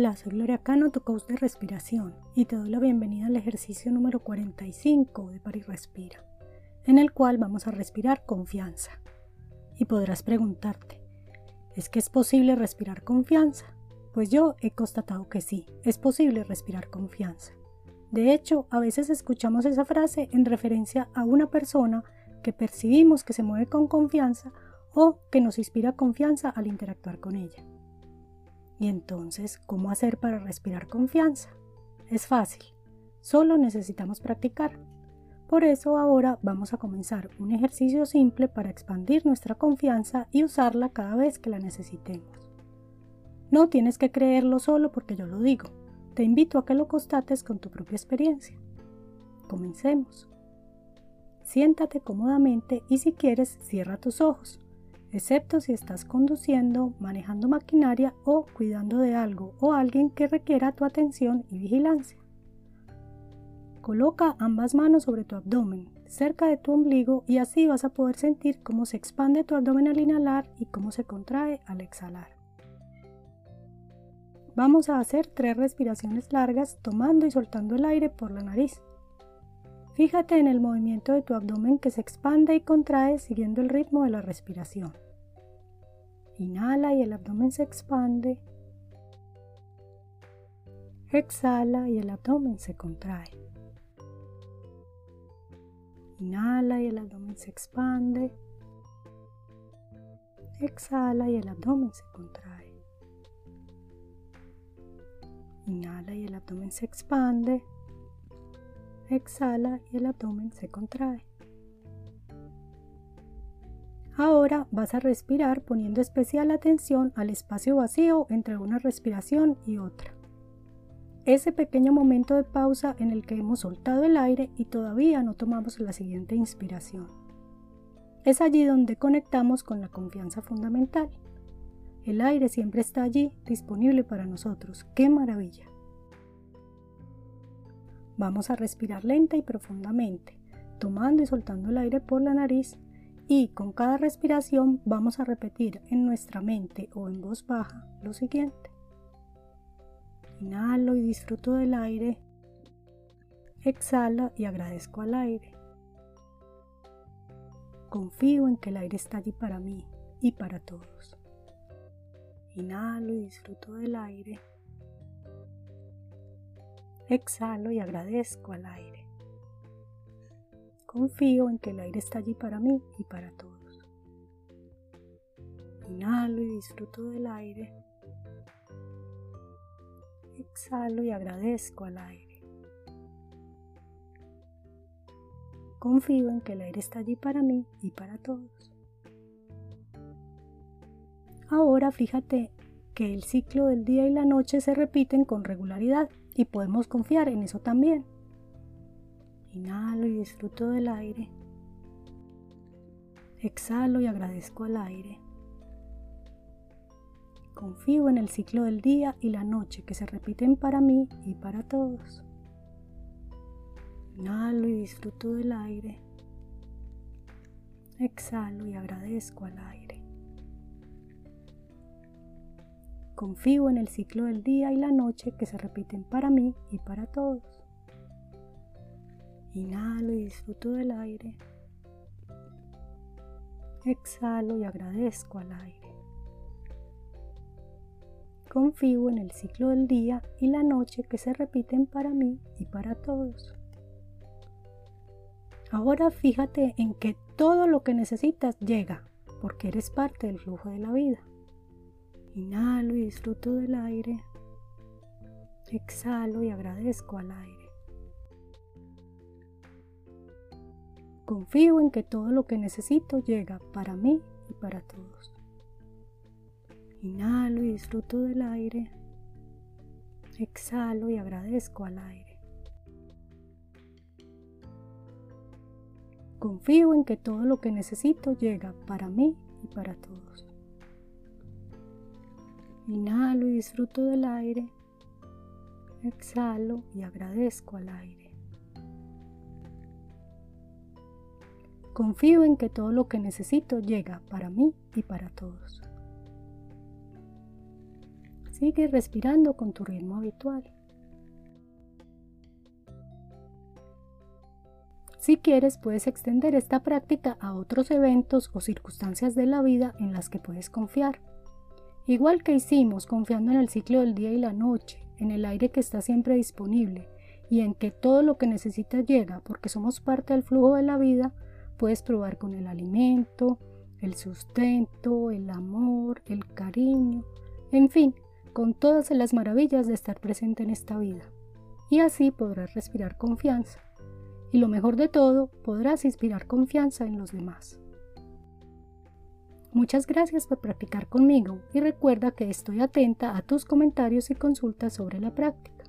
Hola, soy Gloria Cano, tu coach de respiración, y te doy la bienvenida al ejercicio número 45 de Paris Respira, en el cual vamos a respirar confianza. Y podrás preguntarte, ¿es que es posible respirar confianza? Pues yo he constatado que sí, es posible respirar confianza. De hecho, a veces escuchamos esa frase en referencia a una persona que percibimos que se mueve con confianza o que nos inspira confianza al interactuar con ella. Y entonces, ¿cómo hacer para respirar confianza? Es fácil, solo necesitamos practicar. Por eso ahora vamos a comenzar un ejercicio simple para expandir nuestra confianza y usarla cada vez que la necesitemos. No tienes que creerlo solo porque yo lo digo. Te invito a que lo constates con tu propia experiencia. Comencemos. Siéntate cómodamente y si quieres cierra tus ojos excepto si estás conduciendo, manejando maquinaria o cuidando de algo o alguien que requiera tu atención y vigilancia. Coloca ambas manos sobre tu abdomen, cerca de tu ombligo y así vas a poder sentir cómo se expande tu abdomen al inhalar y cómo se contrae al exhalar. Vamos a hacer tres respiraciones largas tomando y soltando el aire por la nariz. Fíjate en el movimiento de tu abdomen que se expande y contrae siguiendo el ritmo de la respiración. Inhala y el abdomen se expande. Exhala y el abdomen se contrae. Inhala y el abdomen se expande. Exhala y el abdomen se contrae. Inhala y el abdomen se expande exhala y el abdomen se contrae. Ahora vas a respirar poniendo especial atención al espacio vacío entre una respiración y otra. Ese pequeño momento de pausa en el que hemos soltado el aire y todavía no tomamos la siguiente inspiración. Es allí donde conectamos con la confianza fundamental. El aire siempre está allí, disponible para nosotros. ¡Qué maravilla! Vamos a respirar lenta y profundamente, tomando y soltando el aire por la nariz y con cada respiración vamos a repetir en nuestra mente o en voz baja lo siguiente. Inhalo y disfruto del aire. Exhalo y agradezco al aire. Confío en que el aire está allí para mí y para todos. Inhalo y disfruto del aire. Exhalo y agradezco al aire. Confío en que el aire está allí para mí y para todos. Inhalo y disfruto del aire. Exhalo y agradezco al aire. Confío en que el aire está allí para mí y para todos. Ahora fíjate que el ciclo del día y la noche se repiten con regularidad y podemos confiar en eso también. Inhalo y disfruto del aire. Exhalo y agradezco al aire. Confío en el ciclo del día y la noche que se repiten para mí y para todos. Inhalo y disfruto del aire. Exhalo y agradezco al aire. Confío en el ciclo del día y la noche que se repiten para mí y para todos. Inhalo y disfruto del aire. Exhalo y agradezco al aire. Confío en el ciclo del día y la noche que se repiten para mí y para todos. Ahora fíjate en que todo lo que necesitas llega, porque eres parte del flujo de la vida. Inhalo y disfruto del aire. Exhalo y agradezco al aire. Confío en que todo lo que necesito llega para mí y para todos. Inhalo y disfruto del aire. Exhalo y agradezco al aire. Confío en que todo lo que necesito llega para mí y para todos. Inhalo y disfruto del aire. Exhalo y agradezco al aire. Confío en que todo lo que necesito llega para mí y para todos. Sigue respirando con tu ritmo habitual. Si quieres, puedes extender esta práctica a otros eventos o circunstancias de la vida en las que puedes confiar. Igual que hicimos confiando en el ciclo del día y la noche, en el aire que está siempre disponible y en que todo lo que necesitas llega porque somos parte del flujo de la vida, puedes probar con el alimento, el sustento, el amor, el cariño, en fin, con todas las maravillas de estar presente en esta vida. Y así podrás respirar confianza y lo mejor de todo, podrás inspirar confianza en los demás. Muchas gracias por practicar conmigo y recuerda que estoy atenta a tus comentarios y consultas sobre la práctica.